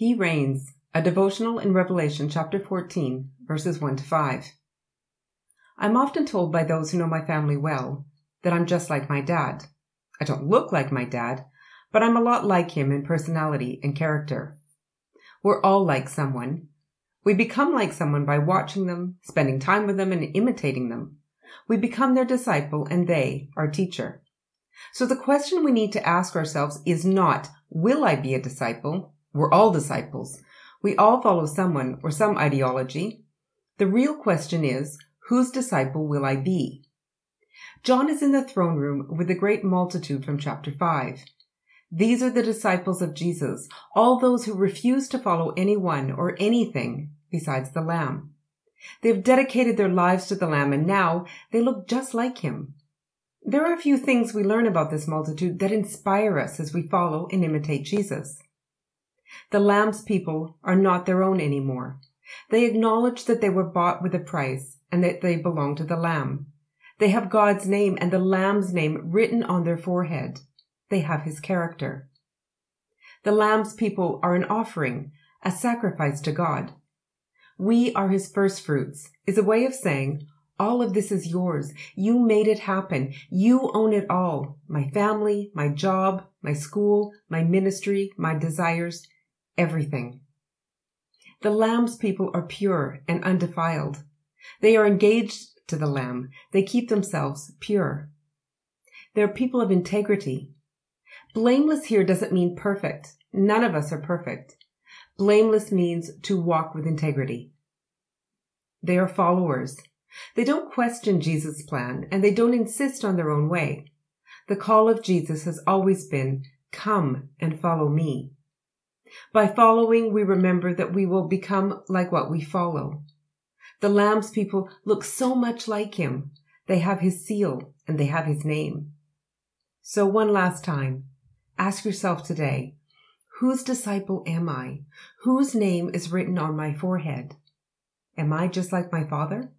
He reigns, a devotional in Revelation chapter 14, verses 1 to 5. I'm often told by those who know my family well that I'm just like my dad. I don't look like my dad, but I'm a lot like him in personality and character. We're all like someone. We become like someone by watching them, spending time with them, and imitating them. We become their disciple and they our teacher. So the question we need to ask ourselves is not, will I be a disciple? We're all disciples. We all follow someone or some ideology. The real question is, whose disciple will I be? John is in the throne room with the great multitude from chapter 5. These are the disciples of Jesus, all those who refuse to follow anyone or anything besides the Lamb. They've dedicated their lives to the Lamb and now they look just like him. There are a few things we learn about this multitude that inspire us as we follow and imitate Jesus. The Lamb's people are not their own anymore. They acknowledge that they were bought with a price and that they belong to the Lamb. They have God's name and the Lamb's name written on their forehead. They have his character. The Lamb's people are an offering, a sacrifice to God. We are his first fruits is a way of saying, all of this is yours. You made it happen. You own it all. My family, my job, my school, my ministry, my desires, everything. The Lamb's people are pure and undefiled. They are engaged to the Lamb. They keep themselves pure. They're people of integrity. Blameless here doesn't mean perfect. None of us are perfect. Blameless means to walk with integrity. They are followers. They don't question Jesus' plan and they don't insist on their own way. The call of Jesus has always been, come and follow me. By following, we remember that we will become like what we follow. The Lamb's people look so much like him. They have his seal and they have his name. So one last time, ask yourself today, whose disciple am I? Whose name is written on my forehead? Am I just like my father?